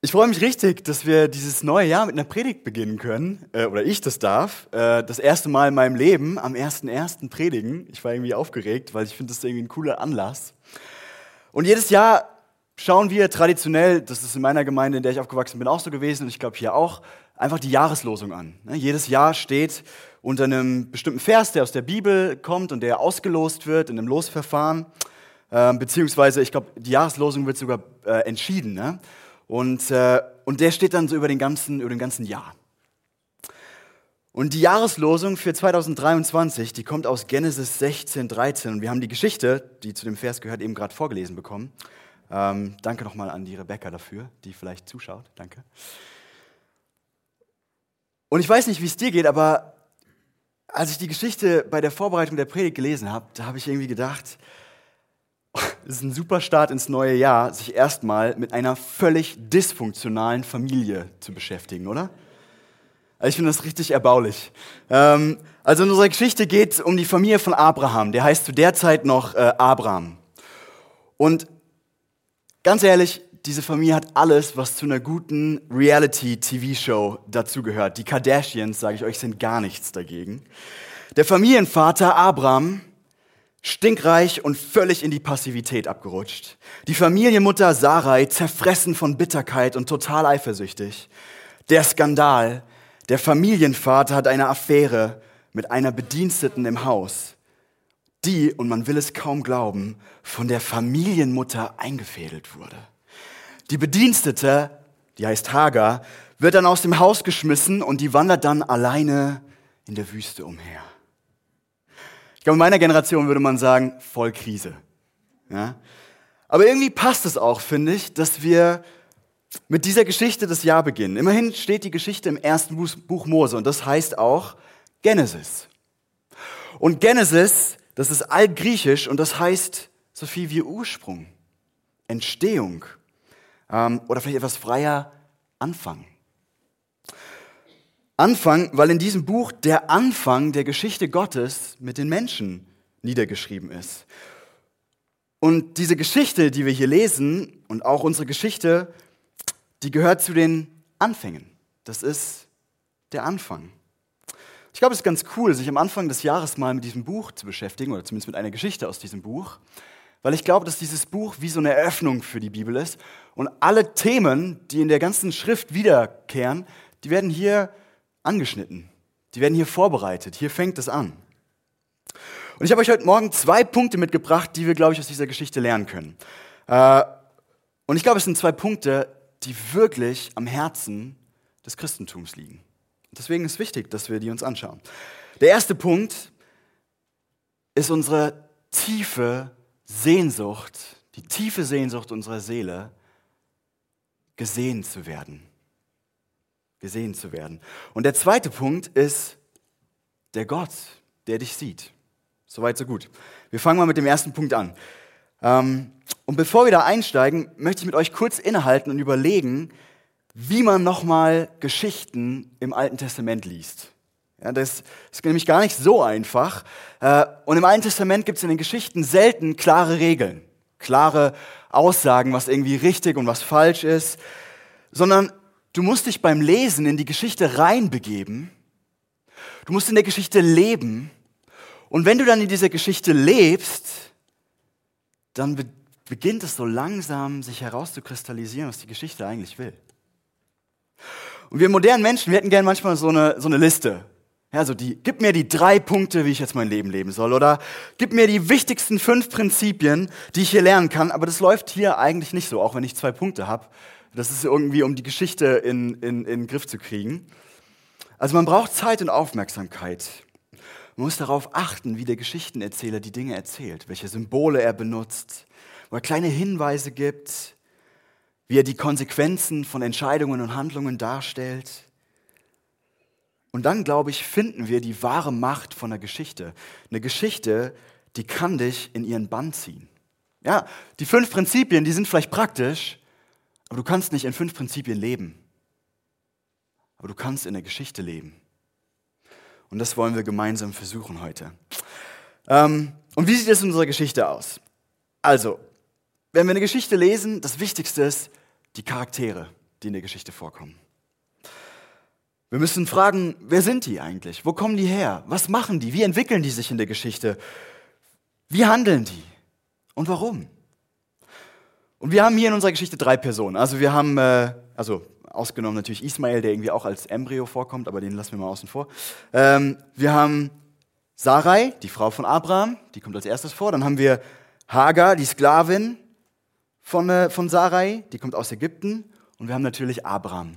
Ich freue mich richtig, dass wir dieses neue Jahr mit einer Predigt beginnen können, äh, oder ich das darf. Äh, das erste Mal in meinem Leben am 1.1. predigen. Ich war irgendwie aufgeregt, weil ich finde, das ist irgendwie ein cooler Anlass. Und jedes Jahr schauen wir traditionell, das ist in meiner Gemeinde, in der ich aufgewachsen bin, auch so gewesen, und ich glaube hier auch, einfach die Jahreslosung an. Ne, jedes Jahr steht unter einem bestimmten Vers, der aus der Bibel kommt und der ausgelost wird in einem Losverfahren, ähm, beziehungsweise, ich glaube, die Jahreslosung wird sogar äh, entschieden. Ne? Und, äh, und der steht dann so über den ganzen, über den ganzen Jahr. Und die Jahreslosung für 2023, die kommt aus Genesis 16, 13. Und wir haben die Geschichte, die zu dem Vers gehört, eben gerade vorgelesen bekommen. Ähm, danke nochmal an die Rebecca dafür, die vielleicht zuschaut. Danke. Und ich weiß nicht, wie es dir geht, aber als ich die Geschichte bei der Vorbereitung der Predigt gelesen habe, da habe ich irgendwie gedacht, es ist ein super Start ins neue Jahr, sich erstmal mit einer völlig dysfunktionalen Familie zu beschäftigen, oder? Also ich finde das richtig erbaulich. Ähm, also in unserer Geschichte geht es um die Familie von Abraham. Der heißt zu der Zeit noch äh, Abraham. Und ganz ehrlich, diese Familie hat alles, was zu einer guten Reality-TV-Show dazugehört. Die Kardashians, sage ich euch, sind gar nichts dagegen. Der Familienvater Abraham stinkreich und völlig in die Passivität abgerutscht. Die Familienmutter Sarai zerfressen von Bitterkeit und total eifersüchtig. Der Skandal, der Familienvater hat eine Affäre mit einer Bediensteten im Haus, die, und man will es kaum glauben, von der Familienmutter eingefädelt wurde. Die Bedienstete, die heißt Hagar, wird dann aus dem Haus geschmissen und die wandert dann alleine in der Wüste umher. Glaube, in meiner Generation würde man sagen, voll Krise. Ja? Aber irgendwie passt es auch, finde ich, dass wir mit dieser Geschichte das Jahr beginnen. Immerhin steht die Geschichte im ersten Buch Mose und das heißt auch Genesis. Und Genesis, das ist altgriechisch und das heißt so viel wie Ursprung, Entstehung ähm, oder vielleicht etwas freier Anfang. Anfang, weil in diesem Buch der Anfang der Geschichte Gottes mit den Menschen niedergeschrieben ist. Und diese Geschichte, die wir hier lesen und auch unsere Geschichte, die gehört zu den Anfängen. Das ist der Anfang. Ich glaube, es ist ganz cool, sich am Anfang des Jahres mal mit diesem Buch zu beschäftigen oder zumindest mit einer Geschichte aus diesem Buch, weil ich glaube, dass dieses Buch wie so eine Eröffnung für die Bibel ist und alle Themen, die in der ganzen Schrift wiederkehren, die werden hier angeschnitten. Die werden hier vorbereitet. Hier fängt es an. Und ich habe euch heute Morgen zwei Punkte mitgebracht, die wir, glaube ich, aus dieser Geschichte lernen können. Äh, und ich glaube, es sind zwei Punkte, die wirklich am Herzen des Christentums liegen. Deswegen ist es wichtig, dass wir die uns anschauen. Der erste Punkt ist unsere tiefe Sehnsucht, die tiefe Sehnsucht unserer Seele, gesehen zu werden gesehen zu werden. Und der zweite Punkt ist der Gott, der dich sieht. Soweit, so gut. Wir fangen mal mit dem ersten Punkt an. Ähm, und bevor wir da einsteigen, möchte ich mit euch kurz innehalten und überlegen, wie man nochmal Geschichten im Alten Testament liest. Ja, das ist nämlich gar nicht so einfach. Äh, und im Alten Testament gibt es in den Geschichten selten klare Regeln, klare Aussagen, was irgendwie richtig und was falsch ist, sondern Du musst dich beim Lesen in die Geschichte reinbegeben. Du musst in der Geschichte leben. Und wenn du dann in dieser Geschichte lebst, dann be beginnt es so langsam sich herauszukristallisieren, was die Geschichte eigentlich will. Und wir modernen Menschen, wir hätten gerne manchmal so eine, so eine Liste. Ja, so die, gib mir die drei Punkte, wie ich jetzt mein Leben leben soll. Oder gib mir die wichtigsten fünf Prinzipien, die ich hier lernen kann. Aber das läuft hier eigentlich nicht so, auch wenn ich zwei Punkte habe. Das ist irgendwie, um die Geschichte in, in, in den Griff zu kriegen. Also man braucht Zeit und Aufmerksamkeit. Man muss darauf achten, wie der Geschichtenerzähler die Dinge erzählt, welche Symbole er benutzt, wo er kleine Hinweise gibt, wie er die Konsequenzen von Entscheidungen und Handlungen darstellt. Und dann, glaube ich, finden wir die wahre Macht von der Geschichte. Eine Geschichte, die kann dich in ihren Bann ziehen. Ja, die fünf Prinzipien, die sind vielleicht praktisch, aber du kannst nicht in fünf Prinzipien leben. Aber du kannst in der Geschichte leben. Und das wollen wir gemeinsam versuchen heute. Ähm, und wie sieht es in unserer Geschichte aus? Also, wenn wir eine Geschichte lesen, das Wichtigste ist die Charaktere. die in der Geschichte vorkommen. Wir müssen fragen, wer sind die eigentlich? Wo kommen die her? Was machen die? Wie entwickeln die sich in der Geschichte? Wie handeln die? Und warum? Und wir haben hier in unserer Geschichte drei Personen. Also wir haben, äh, also ausgenommen natürlich Ismael, der irgendwie auch als Embryo vorkommt, aber den lassen wir mal außen vor. Ähm, wir haben Sarai, die Frau von Abraham, die kommt als erstes vor. Dann haben wir Hagar, die Sklavin von, äh, von Sarai, die kommt aus Ägypten. Und wir haben natürlich Abraham,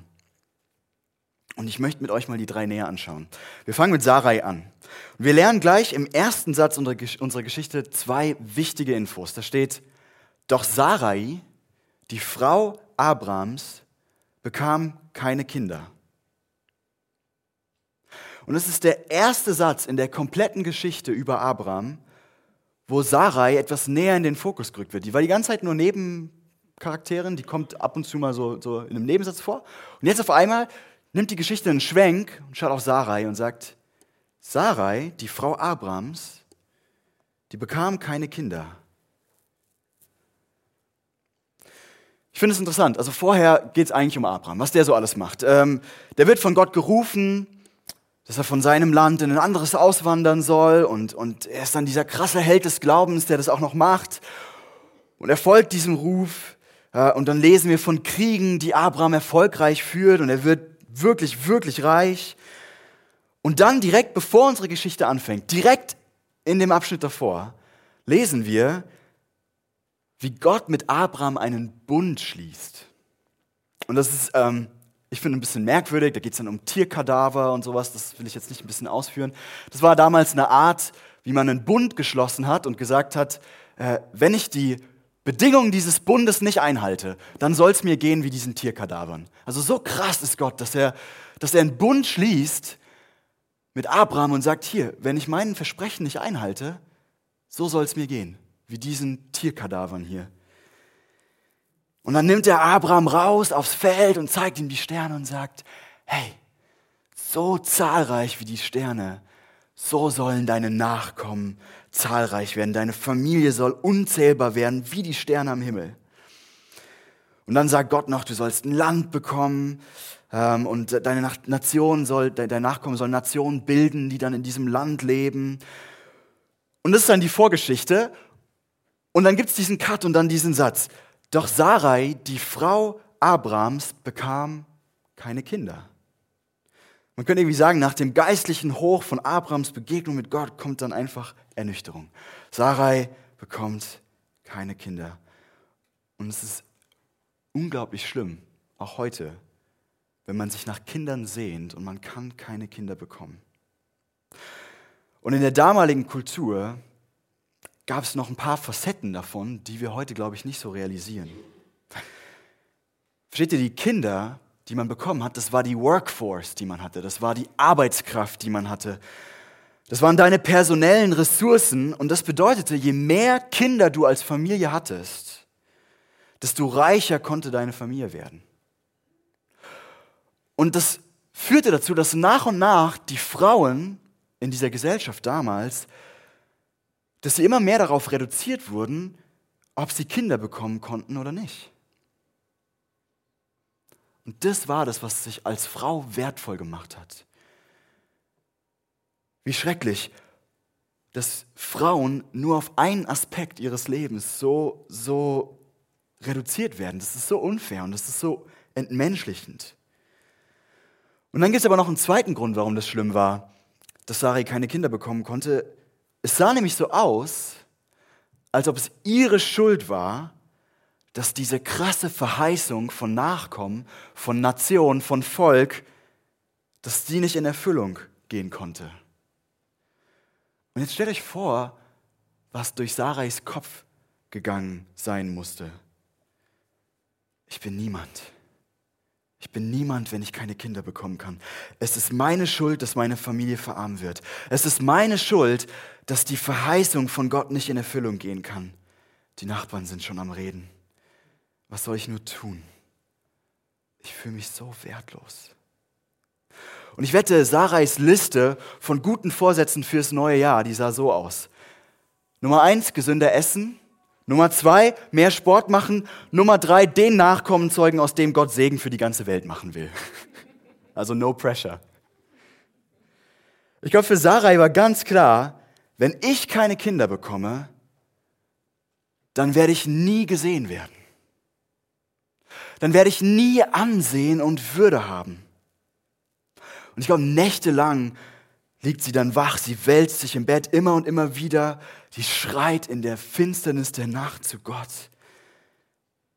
und ich möchte mit euch mal die drei näher anschauen. Wir fangen mit Sarai an. Und wir lernen gleich im ersten Satz unserer Geschichte zwei wichtige Infos. Da steht, doch Sarai, die Frau Abrams, bekam keine Kinder. Und das ist der erste Satz in der kompletten Geschichte über Abraham, wo Sarai etwas näher in den Fokus gerückt wird. Die war die ganze Zeit nur Nebencharakterin, die kommt ab und zu mal so, so in einem Nebensatz vor. Und jetzt auf einmal nimmt die Geschichte einen Schwenk und schaut auf Sarai und sagt, Sarai, die Frau Abrams, die bekam keine Kinder. Ich finde es interessant. Also vorher geht es eigentlich um Abraham, was der so alles macht. Ähm, der wird von Gott gerufen, dass er von seinem Land in ein anderes auswandern soll und, und er ist dann dieser krasse Held des Glaubens, der das auch noch macht. Und er folgt diesem Ruf. Äh, und dann lesen wir von Kriegen, die Abraham erfolgreich führt und er wird wirklich, wirklich reich. Und dann direkt bevor unsere Geschichte anfängt, direkt in dem Abschnitt davor, lesen wir, wie Gott mit Abraham einen Bund schließt. Und das ist, ähm, ich finde, ein bisschen merkwürdig. Da geht es dann um Tierkadaver und sowas. Das will ich jetzt nicht ein bisschen ausführen. Das war damals eine Art, wie man einen Bund geschlossen hat und gesagt hat, äh, wenn ich die Bedingungen dieses Bundes nicht einhalte, dann soll es mir gehen wie diesen Tierkadavern. Also so krass ist Gott, dass er, dass er einen Bund schließt mit Abraham und sagt, hier, wenn ich meinen Versprechen nicht einhalte, so soll es mir gehen, wie diesen Tierkadavern hier. Und dann nimmt er Abraham raus aufs Feld und zeigt ihm die Sterne und sagt, hey, so zahlreich wie die Sterne, so sollen deine Nachkommen zahlreich werden. Deine Familie soll unzählbar werden wie die Sterne am Himmel. Und dann sagt Gott noch, du sollst ein Land bekommen ähm, und deine Nation soll, dein Nachkommen soll Nationen bilden, die dann in diesem Land leben. Und das ist dann die Vorgeschichte. Und dann gibt es diesen Cut und dann diesen Satz. Doch Sarai, die Frau Abrams, bekam keine Kinder. Man könnte irgendwie sagen, nach dem geistlichen Hoch von Abrahams Begegnung mit Gott kommt dann einfach Ernüchterung. Sarai bekommt keine Kinder. Und es ist unglaublich schlimm, auch heute, wenn man sich nach Kindern sehnt und man kann keine Kinder bekommen. Und in der damaligen Kultur gab es noch ein paar Facetten davon, die wir heute, glaube ich, nicht so realisieren. Versteht ihr, die Kinder die man bekommen hat, das war die Workforce, die man hatte, das war die Arbeitskraft, die man hatte. Das waren deine personellen Ressourcen und das bedeutete, je mehr Kinder du als Familie hattest, desto reicher konnte deine Familie werden. Und das führte dazu, dass nach und nach die Frauen in dieser Gesellschaft damals, dass sie immer mehr darauf reduziert wurden, ob sie Kinder bekommen konnten oder nicht. Und das war das, was sich als Frau wertvoll gemacht hat. Wie schrecklich, dass Frauen nur auf einen Aspekt ihres Lebens so, so reduziert werden. Das ist so unfair und das ist so entmenschlichend. Und dann gibt es aber noch einen zweiten Grund, warum das schlimm war, dass Sari keine Kinder bekommen konnte. Es sah nämlich so aus, als ob es ihre Schuld war, dass diese krasse Verheißung von Nachkommen, von Nation, von Volk, dass die nicht in Erfüllung gehen konnte. Und jetzt stellt euch vor, was durch Sarais Kopf gegangen sein musste. Ich bin niemand. Ich bin niemand, wenn ich keine Kinder bekommen kann. Es ist meine Schuld, dass meine Familie verarmen wird. Es ist meine Schuld, dass die Verheißung von Gott nicht in Erfüllung gehen kann. Die Nachbarn sind schon am Reden. Was soll ich nur tun? Ich fühle mich so wertlos. Und ich wette, Sarais Liste von guten Vorsätzen fürs neue Jahr, die sah so aus. Nummer eins, gesünder essen. Nummer zwei, mehr Sport machen. Nummer drei, den Nachkommen zeugen, aus dem Gott Segen für die ganze Welt machen will. Also no pressure. Ich glaube, für Sarai war ganz klar, wenn ich keine Kinder bekomme, dann werde ich nie gesehen werden. Dann werde ich nie Ansehen und Würde haben. Und ich glaube, nächtelang liegt sie dann wach, sie wälzt sich im Bett immer und immer wieder, sie schreit in der Finsternis der Nacht zu Gott,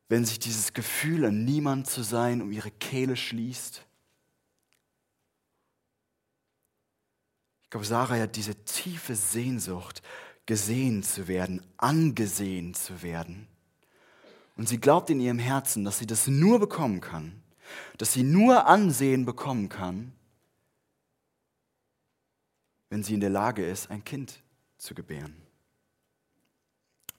wenn sich dieses Gefühl, an niemand zu sein, um ihre Kehle schließt. Ich glaube, Sarah hat diese tiefe Sehnsucht, gesehen zu werden, angesehen zu werden. Und sie glaubt in ihrem Herzen, dass sie das nur bekommen kann, dass sie nur Ansehen bekommen kann, wenn sie in der Lage ist, ein Kind zu gebären.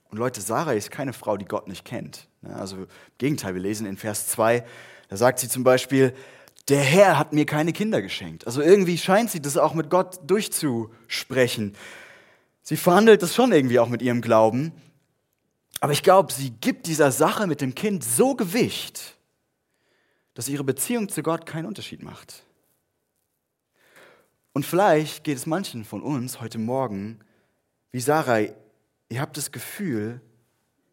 Und Leute, Sarah ist keine Frau, die Gott nicht kennt. Also im Gegenteil, wir lesen in Vers 2, da sagt sie zum Beispiel, der Herr hat mir keine Kinder geschenkt. Also irgendwie scheint sie das auch mit Gott durchzusprechen. Sie verhandelt das schon irgendwie auch mit ihrem Glauben. Aber ich glaube, sie gibt dieser Sache mit dem Kind so Gewicht, dass ihre Beziehung zu Gott keinen Unterschied macht. Und vielleicht geht es manchen von uns heute Morgen wie Sarah, ihr habt das Gefühl,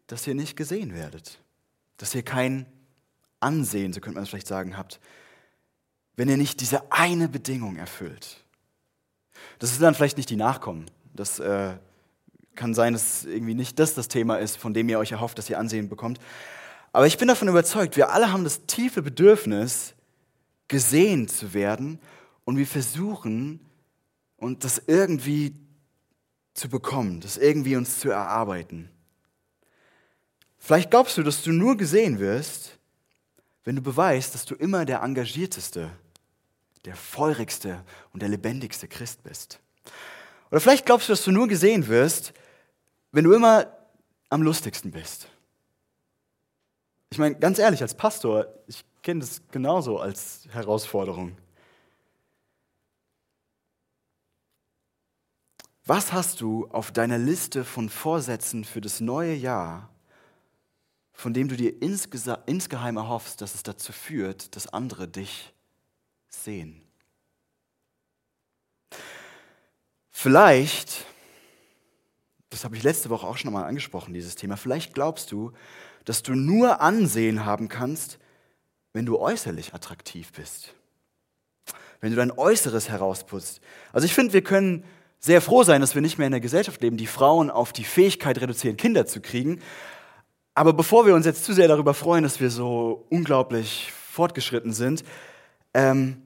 dass ihr nicht gesehen werdet, dass ihr kein Ansehen, so könnte man es vielleicht sagen, habt, wenn ihr nicht diese eine Bedingung erfüllt. Das ist dann vielleicht nicht die Nachkommen. Das äh, kann sein, dass irgendwie nicht das das Thema ist, von dem ihr euch erhofft, dass ihr Ansehen bekommt. Aber ich bin davon überzeugt, wir alle haben das tiefe Bedürfnis, gesehen zu werden und wir versuchen, und das irgendwie zu bekommen, das irgendwie uns zu erarbeiten. Vielleicht glaubst du, dass du nur gesehen wirst, wenn du beweist, dass du immer der engagierteste, der feurigste und der lebendigste Christ bist. Oder vielleicht glaubst du, dass du nur gesehen wirst, wenn du immer am lustigsten bist. Ich meine, ganz ehrlich, als Pastor, ich kenne das genauso als Herausforderung. Was hast du auf deiner Liste von Vorsätzen für das neue Jahr, von dem du dir insgeheim erhoffst, dass es dazu führt, dass andere dich sehen? Vielleicht, das habe ich letzte Woche auch schon mal angesprochen, dieses Thema, vielleicht glaubst du, dass du nur Ansehen haben kannst, wenn du äußerlich attraktiv bist. Wenn du dein Äußeres herausputzt. Also ich finde, wir können sehr froh sein, dass wir nicht mehr in einer Gesellschaft leben, die Frauen auf die Fähigkeit reduzieren, Kinder zu kriegen. Aber bevor wir uns jetzt zu sehr darüber freuen, dass wir so unglaublich fortgeschritten sind, ähm,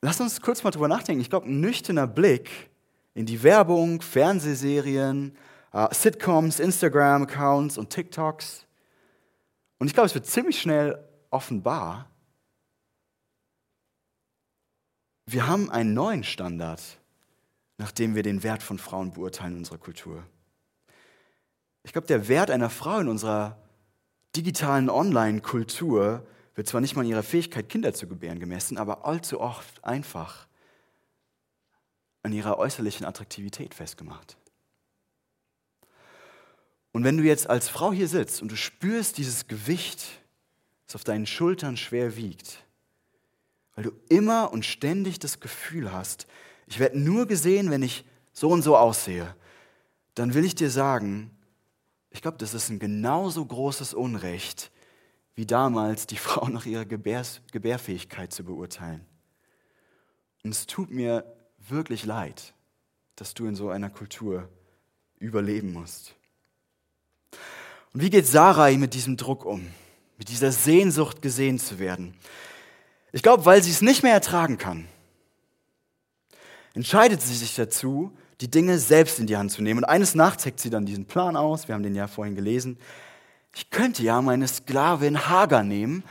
lass uns kurz mal drüber nachdenken. Ich glaube, ein nüchterner Blick in die Werbung, Fernsehserien, äh, Sitcoms, Instagram-Accounts und TikToks. Und ich glaube, es wird ziemlich schnell offenbar, wir haben einen neuen Standard nachdem wir den Wert von Frauen beurteilen in unserer Kultur. Ich glaube, der Wert einer Frau in unserer digitalen Online-Kultur wird zwar nicht mal in ihrer Fähigkeit, Kinder zu gebären, gemessen, aber allzu oft einfach an ihrer äußerlichen Attraktivität festgemacht. Und wenn du jetzt als Frau hier sitzt und du spürst dieses Gewicht, das auf deinen Schultern schwer wiegt, weil du immer und ständig das Gefühl hast, ich werde nur gesehen, wenn ich so und so aussehe, dann will ich dir sagen, ich glaube, das ist ein genauso großes Unrecht, wie damals die Frau nach ihrer Gebärs Gebärfähigkeit zu beurteilen. Und es tut mir wirklich leid, dass du in so einer Kultur überleben musst. Und wie geht Sarai mit diesem Druck um, mit dieser Sehnsucht gesehen zu werden? Ich glaube, weil sie es nicht mehr ertragen kann entscheidet sie sich dazu, die Dinge selbst in die Hand zu nehmen. Und eines Nachts heckt sie dann diesen Plan aus, wir haben den ja vorhin gelesen. Ich könnte ja meine Sklavin Hagar nehmen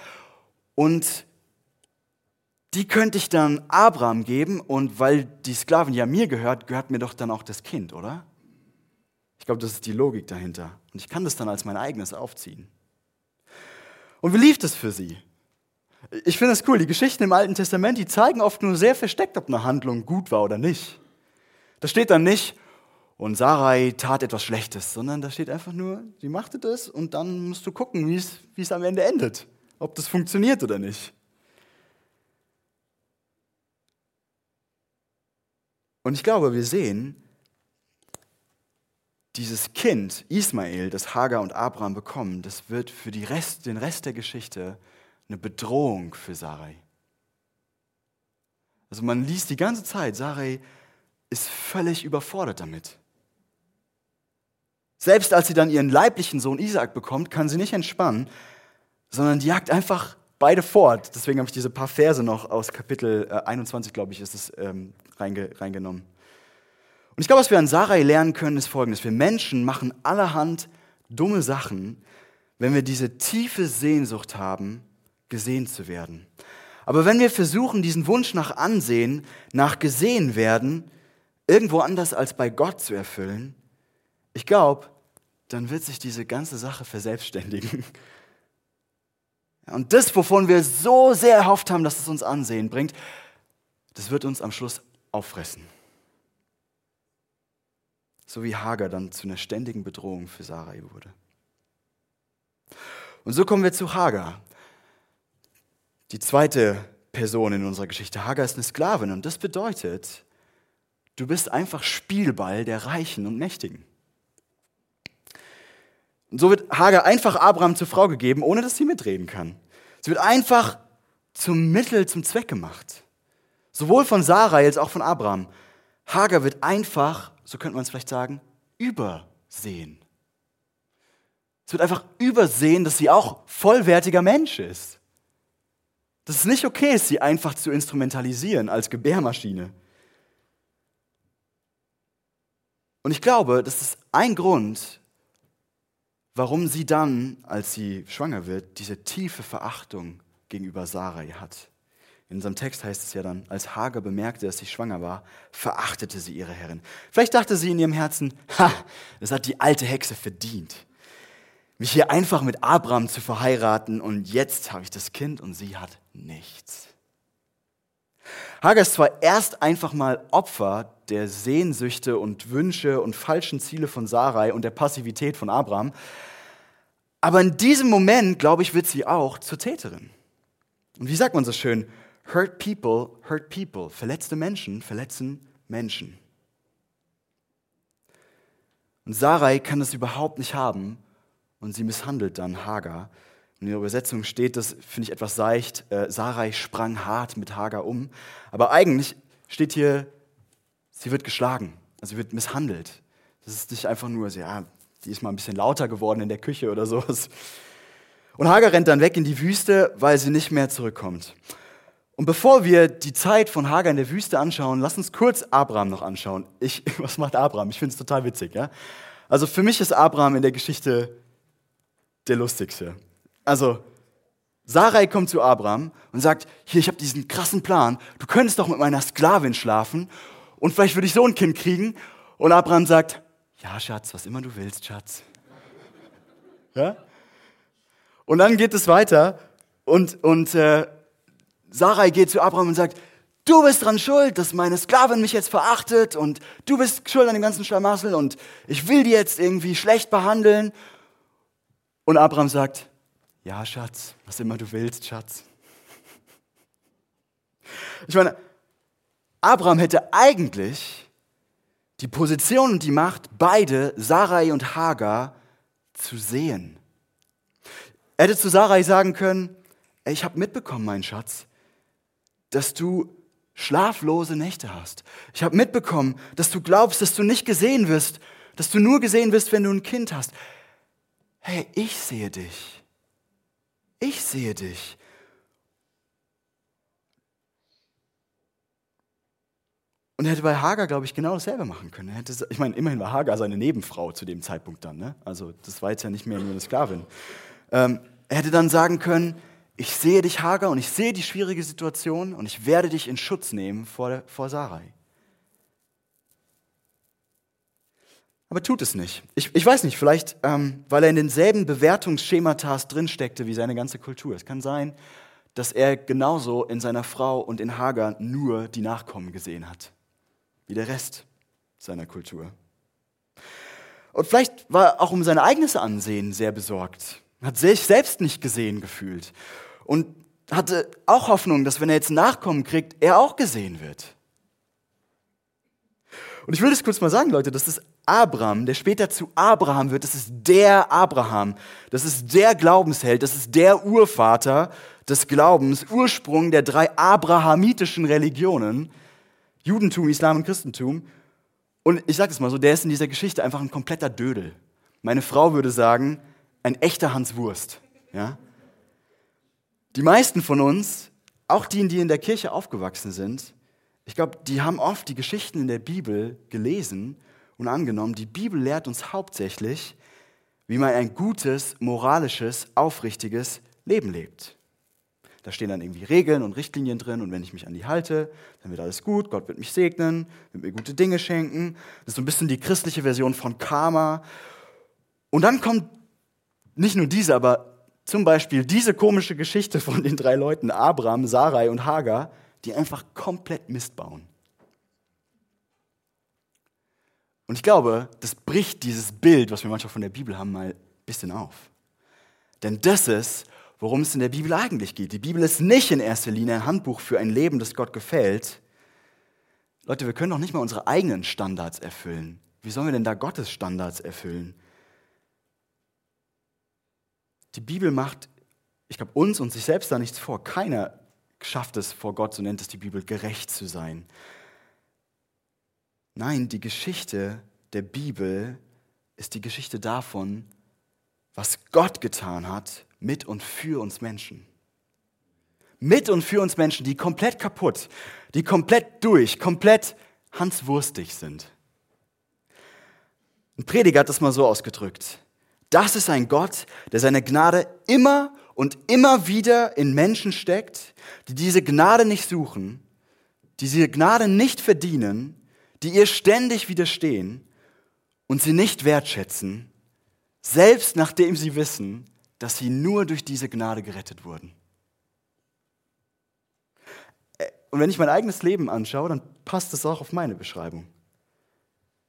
und die könnte ich dann Abraham geben und weil die Sklavin ja mir gehört, gehört mir doch dann auch das Kind, oder? Ich glaube, das ist die Logik dahinter. Und ich kann das dann als mein eigenes aufziehen. Und wie lief das für sie? Ich finde das cool. Die Geschichten im Alten Testament, die zeigen oft nur sehr versteckt, ob eine Handlung gut war oder nicht. Da steht dann nicht, und Sarai tat etwas Schlechtes, sondern da steht einfach nur, sie machte das und dann musst du gucken, wie es, am Ende endet, ob das funktioniert oder nicht. Und ich glaube, wir sehen, dieses Kind, Ismael, das Hagar und Abraham bekommen, das wird für Rest, den Rest der Geschichte eine Bedrohung für Sarai. Also man liest die ganze Zeit, Sarai ist völlig überfordert damit. Selbst als sie dann ihren leiblichen Sohn Isaac bekommt, kann sie nicht entspannen, sondern die jagt einfach beide fort. Deswegen habe ich diese paar Verse noch aus Kapitel 21, äh, glaube ich, ist es ähm, reinge reingenommen. Und ich glaube, was wir an Sarai lernen können, ist folgendes. Wir Menschen machen allerhand dumme Sachen, wenn wir diese tiefe Sehnsucht haben, gesehen zu werden. Aber wenn wir versuchen, diesen Wunsch nach Ansehen, nach gesehen werden, irgendwo anders als bei Gott zu erfüllen, ich glaube, dann wird sich diese ganze Sache verselbstständigen. Und das, wovon wir so sehr erhofft haben, dass es uns Ansehen bringt, das wird uns am Schluss auffressen so wie Hagar dann zu einer ständigen Bedrohung für Sarai wurde. Und so kommen wir zu Hagar, die zweite Person in unserer Geschichte. Hagar ist eine Sklavin und das bedeutet, du bist einfach Spielball der Reichen und Mächtigen. Und so wird Hagar einfach Abraham zur Frau gegeben, ohne dass sie mitreden kann. Sie wird einfach zum Mittel, zum Zweck gemacht. Sowohl von Sarai als auch von Abraham. Hagar wird einfach so könnte man es vielleicht sagen, übersehen. Es wird einfach übersehen, dass sie auch vollwertiger Mensch ist. Dass es nicht okay ist, sie einfach zu instrumentalisieren als Gebärmaschine. Und ich glaube, das ist ein Grund, warum sie dann, als sie schwanger wird, diese tiefe Verachtung gegenüber Sarai hat. In unserem Text heißt es ja dann, als Hagar bemerkte, dass sie schwanger war, verachtete sie ihre Herrin. Vielleicht dachte sie in ihrem Herzen, ha, das hat die alte Hexe verdient, mich hier einfach mit Abraham zu verheiraten und jetzt habe ich das Kind und sie hat nichts. Hagar ist zwar erst einfach mal Opfer der Sehnsüchte und Wünsche und falschen Ziele von Sarai und der Passivität von Abraham, aber in diesem Moment, glaube ich, wird sie auch zur Täterin. Und wie sagt man so schön, Hurt people hurt people. Verletzte Menschen verletzen Menschen. Und Sarai kann das überhaupt nicht haben und sie misshandelt dann Hagar. In der Übersetzung steht das, finde ich etwas seicht, äh, Sarai sprang hart mit Hagar um. Aber eigentlich steht hier, sie wird geschlagen, also sie wird misshandelt. Das ist nicht einfach nur, ja, die ist mal ein bisschen lauter geworden in der Küche oder sowas. Und Hagar rennt dann weg in die Wüste, weil sie nicht mehr zurückkommt. Und bevor wir die Zeit von Hagar in der Wüste anschauen, lass uns kurz Abraham noch anschauen. Ich, was macht Abraham? Ich finde es total witzig. Ja? Also für mich ist Abraham in der Geschichte der lustigste. Also Sarai kommt zu Abraham und sagt, hier, ich habe diesen krassen Plan, du könntest doch mit meiner Sklavin schlafen und vielleicht würde ich so ein Kind kriegen. Und Abraham sagt, ja, Schatz, was immer du willst, Schatz. Ja? Und dann geht es weiter und, und äh, Sarai geht zu Abraham und sagt, du bist dran schuld, dass meine Sklavin mich jetzt verachtet und du bist schuld an dem ganzen Schlamassel und ich will die jetzt irgendwie schlecht behandeln. Und Abraham sagt, ja, Schatz, was immer du willst, Schatz. Ich meine, Abraham hätte eigentlich die Position und die Macht, beide, Sarai und Hagar, zu sehen. Er hätte zu Sarai sagen können, ich habe mitbekommen, mein Schatz, dass du schlaflose Nächte hast. Ich habe mitbekommen, dass du glaubst, dass du nicht gesehen wirst, dass du nur gesehen wirst, wenn du ein Kind hast. Hey, ich sehe dich. Ich sehe dich. Und er hätte bei Hagar, glaube ich, genau dasselbe machen können. Er hätte, ich meine, immerhin war Hagar seine Nebenfrau zu dem Zeitpunkt dann. Ne? Also das war jetzt ja nicht mehr nur eine Sklavin. Ähm, er hätte dann sagen können, ich sehe dich, Hagar, und ich sehe die schwierige Situation und ich werde dich in Schutz nehmen vor, vor Sarai. Aber tut es nicht. Ich, ich weiß nicht, vielleicht, ähm, weil er in denselben Bewertungsschematas drinsteckte wie seine ganze Kultur. Es kann sein, dass er genauso in seiner Frau und in Hagar nur die Nachkommen gesehen hat, wie der Rest seiner Kultur. Und vielleicht war er auch um sein eigenes Ansehen sehr besorgt, hat sich selbst nicht gesehen gefühlt und hatte auch Hoffnung, dass wenn er jetzt Nachkommen kriegt, er auch gesehen wird. Und ich will das kurz mal sagen, Leute, das ist Abraham, der später zu Abraham wird, das ist der Abraham, das ist der Glaubensheld, das ist der Urvater des Glaubens, Ursprung der drei abrahamitischen Religionen, Judentum, Islam und Christentum. Und ich sage es mal so, der ist in dieser Geschichte einfach ein kompletter Dödel. Meine Frau würde sagen, ein echter Hans Wurst. Ja? Die meisten von uns, auch die, die in der Kirche aufgewachsen sind, ich glaube, die haben oft die Geschichten in der Bibel gelesen und angenommen. Die Bibel lehrt uns hauptsächlich, wie man ein gutes, moralisches, aufrichtiges Leben lebt. Da stehen dann irgendwie Regeln und Richtlinien drin und wenn ich mich an die halte, dann wird alles gut, Gott wird mich segnen, wird mir gute Dinge schenken. Das ist so ein bisschen die christliche Version von Karma. Und dann kommt nicht nur diese, aber zum Beispiel diese komische Geschichte von den drei Leuten, Abraham, Sarai und Hagar, die einfach komplett Mist bauen. Und ich glaube, das bricht dieses Bild, was wir manchmal von der Bibel haben, mal ein bisschen auf. Denn das ist, worum es in der Bibel eigentlich geht. Die Bibel ist nicht in erster Linie ein Handbuch für ein Leben, das Gott gefällt. Leute, wir können doch nicht mal unsere eigenen Standards erfüllen. Wie sollen wir denn da Gottes Standards erfüllen? Die Bibel macht, ich glaube, uns und sich selbst da nichts vor. Keiner schafft es vor Gott, so nennt es die Bibel, gerecht zu sein. Nein, die Geschichte der Bibel ist die Geschichte davon, was Gott getan hat mit und für uns Menschen. Mit und für uns Menschen, die komplett kaputt, die komplett durch, komplett hanswurstig sind. Ein Prediger hat das mal so ausgedrückt. Das ist ein Gott, der seine Gnade immer und immer wieder in Menschen steckt, die diese Gnade nicht suchen, die diese Gnade nicht verdienen, die ihr ständig widerstehen und sie nicht wertschätzen, selbst nachdem sie wissen, dass sie nur durch diese Gnade gerettet wurden. Äh, und wenn ich mein eigenes Leben anschaue, dann passt es auch auf meine Beschreibung.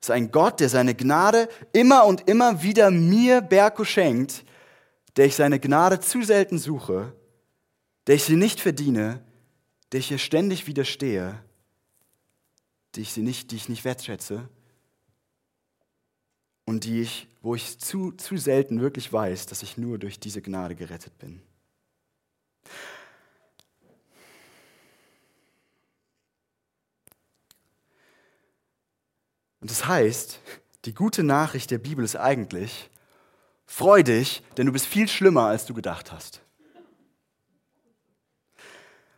Es ist ein Gott, der seine Gnade immer und immer wieder mir, Berko, schenkt, der ich seine Gnade zu selten suche, der ich sie nicht verdiene, der ich ihr ständig widerstehe, die ich, sie nicht, die ich nicht wertschätze und die ich, wo ich zu, zu selten wirklich weiß, dass ich nur durch diese Gnade gerettet bin. Und das heißt, die gute Nachricht der Bibel ist eigentlich, freu dich, denn du bist viel schlimmer, als du gedacht hast.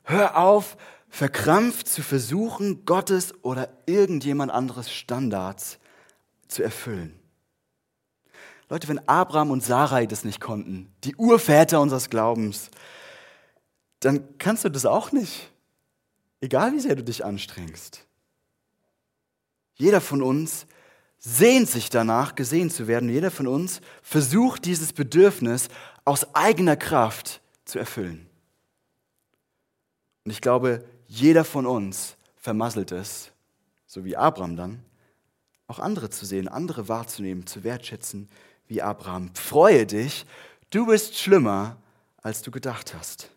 Hör auf, verkrampft zu versuchen, Gottes oder irgendjemand anderes Standards zu erfüllen. Leute, wenn Abraham und Sarai das nicht konnten, die Urväter unseres Glaubens, dann kannst du das auch nicht. Egal wie sehr du dich anstrengst. Jeder von uns sehnt sich danach, gesehen zu werden. Jeder von uns versucht dieses Bedürfnis aus eigener Kraft zu erfüllen. Und ich glaube, jeder von uns vermasselt es, so wie Abraham dann, auch andere zu sehen, andere wahrzunehmen, zu wertschätzen, wie Abraham. Freue dich, du bist schlimmer, als du gedacht hast.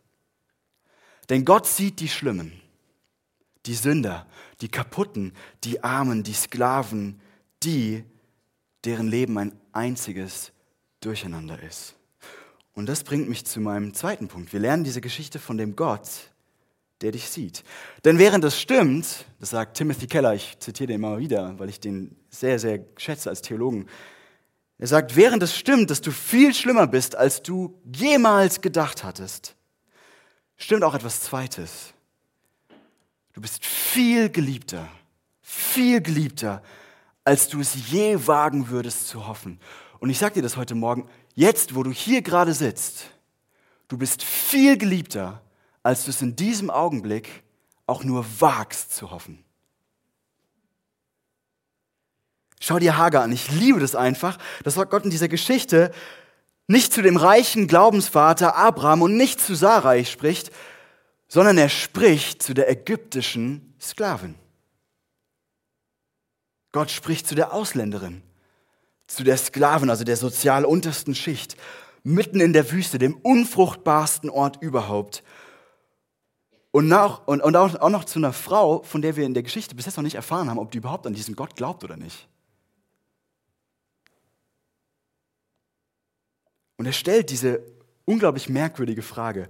Denn Gott sieht die Schlimmen, die Sünder, die Kaputten, die Armen, die Sklaven, die, deren Leben ein einziges Durcheinander ist. Und das bringt mich zu meinem zweiten Punkt. Wir lernen diese Geschichte von dem Gott, der dich sieht. Denn während es stimmt, das sagt Timothy Keller, ich zitiere den immer wieder, weil ich den sehr, sehr schätze als Theologen, er sagt, während es stimmt, dass du viel schlimmer bist, als du jemals gedacht hattest, stimmt auch etwas Zweites. Du bist viel geliebter, viel geliebter, als du es je wagen würdest zu hoffen. Und ich sage dir das heute Morgen, jetzt, wo du hier gerade sitzt, du bist viel geliebter, als du es in diesem Augenblick auch nur wagst zu hoffen. Schau dir Hagar an. Ich liebe das einfach, dass Gott in dieser Geschichte nicht zu dem reichen Glaubensvater Abraham und nicht zu Sarai spricht, sondern er spricht zu der ägyptischen Sklavin. Gott spricht zu der Ausländerin, zu der Sklavin, also der sozial untersten Schicht, mitten in der Wüste, dem unfruchtbarsten Ort überhaupt. Und, nach, und, und auch, auch noch zu einer Frau, von der wir in der Geschichte bis jetzt noch nicht erfahren haben, ob die überhaupt an diesen Gott glaubt oder nicht. Und er stellt diese unglaublich merkwürdige Frage.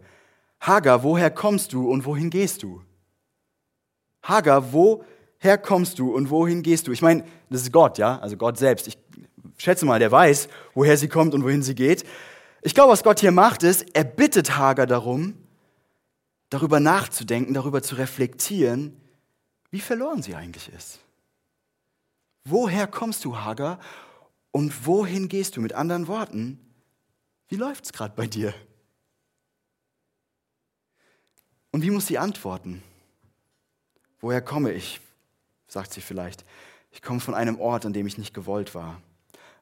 Hagar, woher kommst du und wohin gehst du? Hagar, woher kommst du und wohin gehst du? Ich meine, das ist Gott, ja, also Gott selbst. Ich schätze mal, der weiß, woher sie kommt und wohin sie geht. Ich glaube, was Gott hier macht, ist, er bittet Hagar darum, darüber nachzudenken, darüber zu reflektieren, wie verloren sie eigentlich ist. Woher kommst du, Hagar, und wohin gehst du? Mit anderen Worten, wie läuft es gerade bei dir? Und wie muss sie antworten? Woher komme ich? sagt sie vielleicht. Ich komme von einem Ort, an dem ich nicht gewollt war,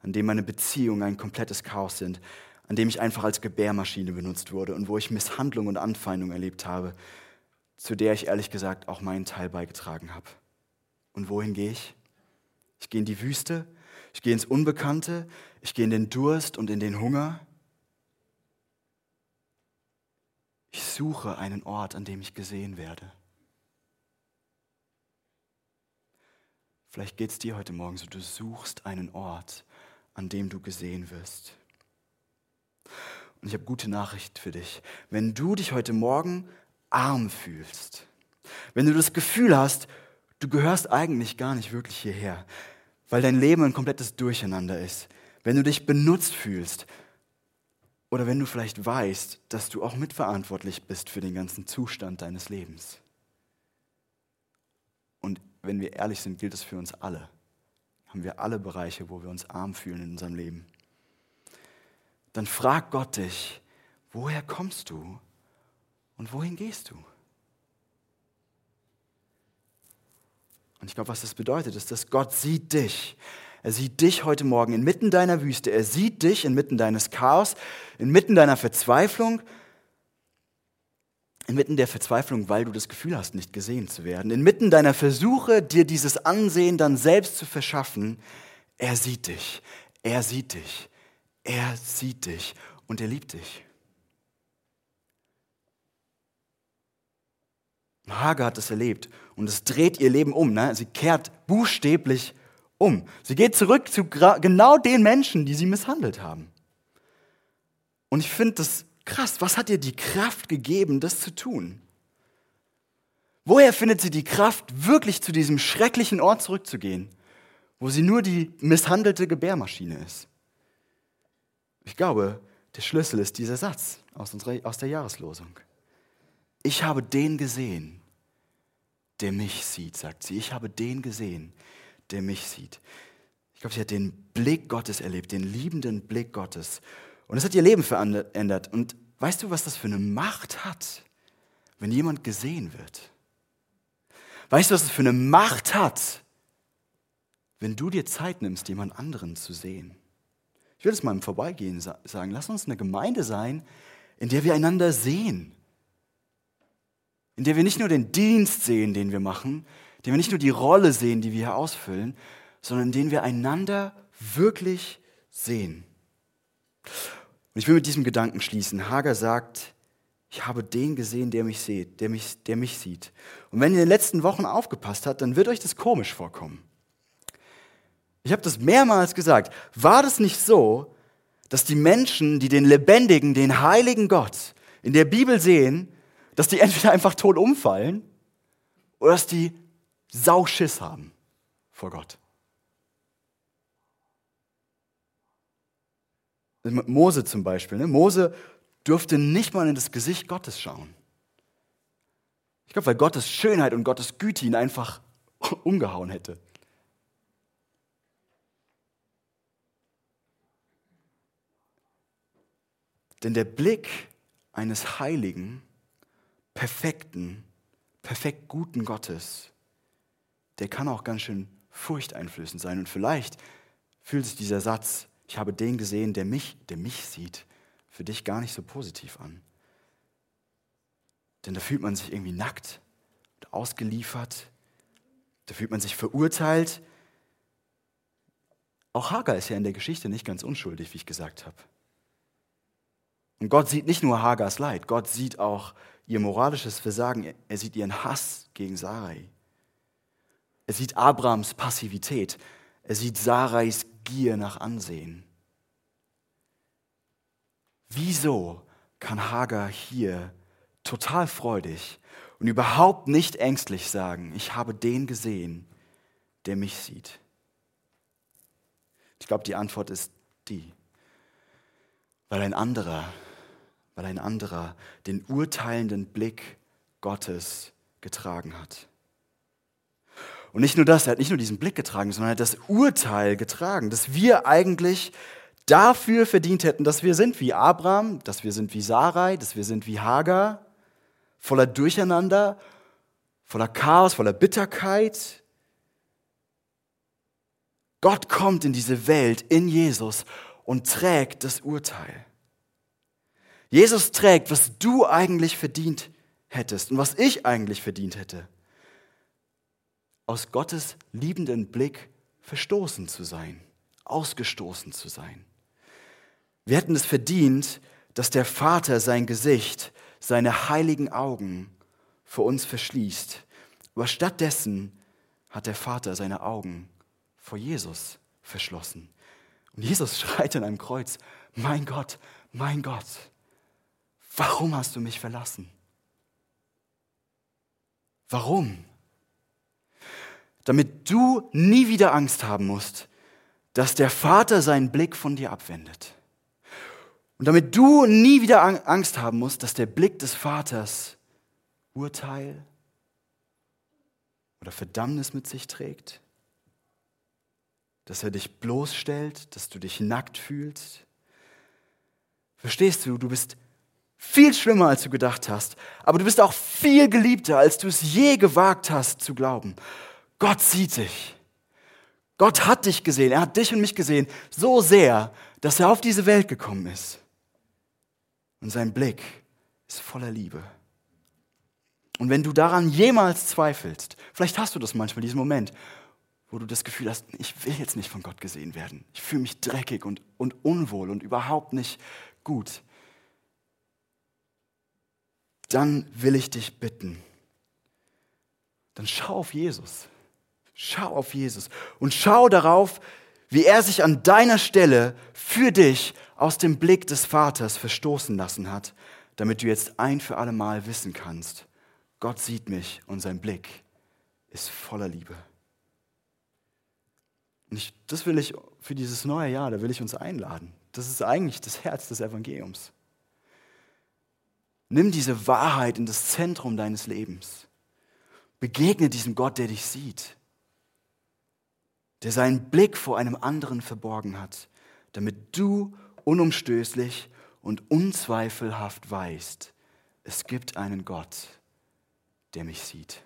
an dem meine Beziehungen ein komplettes Chaos sind, an dem ich einfach als Gebärmaschine benutzt wurde und wo ich Misshandlung und Anfeindung erlebt habe, zu der ich ehrlich gesagt auch meinen Teil beigetragen habe. Und wohin gehe ich? Ich gehe in die Wüste, ich gehe ins Unbekannte, ich gehe in den Durst und in den Hunger. Ich suche einen Ort, an dem ich gesehen werde. Vielleicht geht es dir heute Morgen so, du suchst einen Ort, an dem du gesehen wirst. Und ich habe gute Nachricht für dich. Wenn du dich heute Morgen arm fühlst, wenn du das Gefühl hast, du gehörst eigentlich gar nicht wirklich hierher, weil dein Leben ein komplettes Durcheinander ist, wenn du dich benutzt fühlst, oder wenn du vielleicht weißt, dass du auch mitverantwortlich bist für den ganzen Zustand deines Lebens. Und wenn wir ehrlich sind, gilt es für uns alle. Haben wir alle Bereiche, wo wir uns arm fühlen in unserem Leben. Dann frag Gott dich, woher kommst du und wohin gehst du? Und ich glaube, was das bedeutet, ist, dass Gott sieht dich. Er sieht dich heute Morgen inmitten deiner Wüste. Er sieht dich inmitten deines Chaos, inmitten deiner Verzweiflung, inmitten der Verzweiflung, weil du das Gefühl hast, nicht gesehen zu werden, inmitten deiner Versuche, dir dieses Ansehen dann selbst zu verschaffen. Er sieht dich. Er sieht dich. Er sieht dich und er liebt dich. Hagar hat es erlebt und es dreht ihr Leben um. Ne? Sie kehrt buchstäblich um. Sie geht zurück zu genau den Menschen, die sie misshandelt haben. Und ich finde das krass. Was hat ihr die Kraft gegeben, das zu tun? Woher findet sie die Kraft, wirklich zu diesem schrecklichen Ort zurückzugehen, wo sie nur die misshandelte Gebärmaschine ist? Ich glaube, der Schlüssel ist dieser Satz aus, unserer, aus der Jahreslosung. Ich habe den gesehen, der mich sieht, sagt sie. Ich habe den gesehen, der mich sieht. Ich glaube, sie hat den Blick Gottes erlebt, den liebenden Blick Gottes. Und es hat ihr Leben verändert. Und weißt du, was das für eine Macht hat, wenn jemand gesehen wird? Weißt du, was das für eine Macht hat, wenn du dir Zeit nimmst, jemand anderen zu sehen? Ich will es mal im Vorbeigehen sagen. Lass uns eine Gemeinde sein, in der wir einander sehen. In der wir nicht nur den Dienst sehen, den wir machen, den wir nicht nur die Rolle sehen, die wir hier ausfüllen, sondern in denen wir einander wirklich sehen. Und ich will mit diesem Gedanken schließen. Hager sagt, ich habe den gesehen, der mich sieht, der mich, der mich sieht. Und wenn ihr in den letzten Wochen aufgepasst habt, dann wird euch das komisch vorkommen. Ich habe das mehrmals gesagt. War das nicht so, dass die Menschen, die den lebendigen, den heiligen Gott in der Bibel sehen, dass die entweder einfach tot umfallen oder dass die Sauschiss haben vor Gott. Mose zum Beispiel. Ne? Mose durfte nicht mal in das Gesicht Gottes schauen. Ich glaube, weil Gottes Schönheit und Gottes Güte ihn einfach umgehauen hätte. Denn der Blick eines heiligen, perfekten, perfekt guten Gottes der kann auch ganz schön furchteinflößend sein. Und vielleicht fühlt sich dieser Satz, ich habe den gesehen, der mich, der mich sieht, für dich gar nicht so positiv an. Denn da fühlt man sich irgendwie nackt und ausgeliefert, da fühlt man sich verurteilt. auch Hagar ist ja in der Geschichte nicht ganz unschuldig, wie ich gesagt habe. Und Gott sieht nicht nur Hagars Leid, Gott sieht auch ihr moralisches Versagen, er sieht ihren Hass gegen Sarai. Er sieht Abrams Passivität, er sieht Sarais Gier nach Ansehen. Wieso kann Hagar hier total freudig und überhaupt nicht ängstlich sagen, ich habe den gesehen, der mich sieht? Ich glaube, die Antwort ist die, weil ein anderer, weil ein anderer den urteilenden Blick Gottes getragen hat. Und nicht nur das, er hat nicht nur diesen Blick getragen, sondern er hat das Urteil getragen, dass wir eigentlich dafür verdient hätten, dass wir sind wie Abraham, dass wir sind wie Sarai, dass wir sind wie Hagar, voller Durcheinander, voller Chaos, voller Bitterkeit. Gott kommt in diese Welt, in Jesus und trägt das Urteil. Jesus trägt, was du eigentlich verdient hättest und was ich eigentlich verdient hätte. Aus Gottes liebenden Blick verstoßen zu sein, ausgestoßen zu sein. Wir hätten es verdient, dass der Vater sein Gesicht, seine heiligen Augen vor uns verschließt. Aber stattdessen hat der Vater seine Augen vor Jesus verschlossen. Und Jesus schreit an einem Kreuz, mein Gott, mein Gott, warum hast du mich verlassen? Warum? Damit du nie wieder Angst haben musst, dass der Vater seinen Blick von dir abwendet. Und damit du nie wieder Angst haben musst, dass der Blick des Vaters Urteil oder Verdammnis mit sich trägt, dass er dich bloßstellt, dass du dich nackt fühlst. Verstehst du, du bist viel schlimmer, als du gedacht hast, aber du bist auch viel geliebter, als du es je gewagt hast zu glauben. Gott sieht dich. Gott hat dich gesehen, er hat dich und mich gesehen, so sehr, dass er auf diese Welt gekommen ist. Und sein Blick ist voller Liebe. Und wenn du daran jemals zweifelst, vielleicht hast du das manchmal, diesen Moment, wo du das Gefühl hast, ich will jetzt nicht von Gott gesehen werden. Ich fühle mich dreckig und, und unwohl und überhaupt nicht gut. Dann will ich dich bitten, dann schau auf Jesus. Schau auf Jesus und schau darauf, wie er sich an deiner Stelle für dich aus dem Blick des Vaters verstoßen lassen hat, damit du jetzt ein für alle Mal wissen kannst, Gott sieht mich und sein Blick ist voller Liebe. Und ich, das will ich für dieses neue Jahr, da will ich uns einladen. Das ist eigentlich das Herz des Evangeliums. Nimm diese Wahrheit in das Zentrum deines Lebens. Begegne diesem Gott, der dich sieht, der seinen Blick vor einem anderen verborgen hat, damit du unumstößlich und unzweifelhaft weißt, es gibt einen Gott, der mich sieht.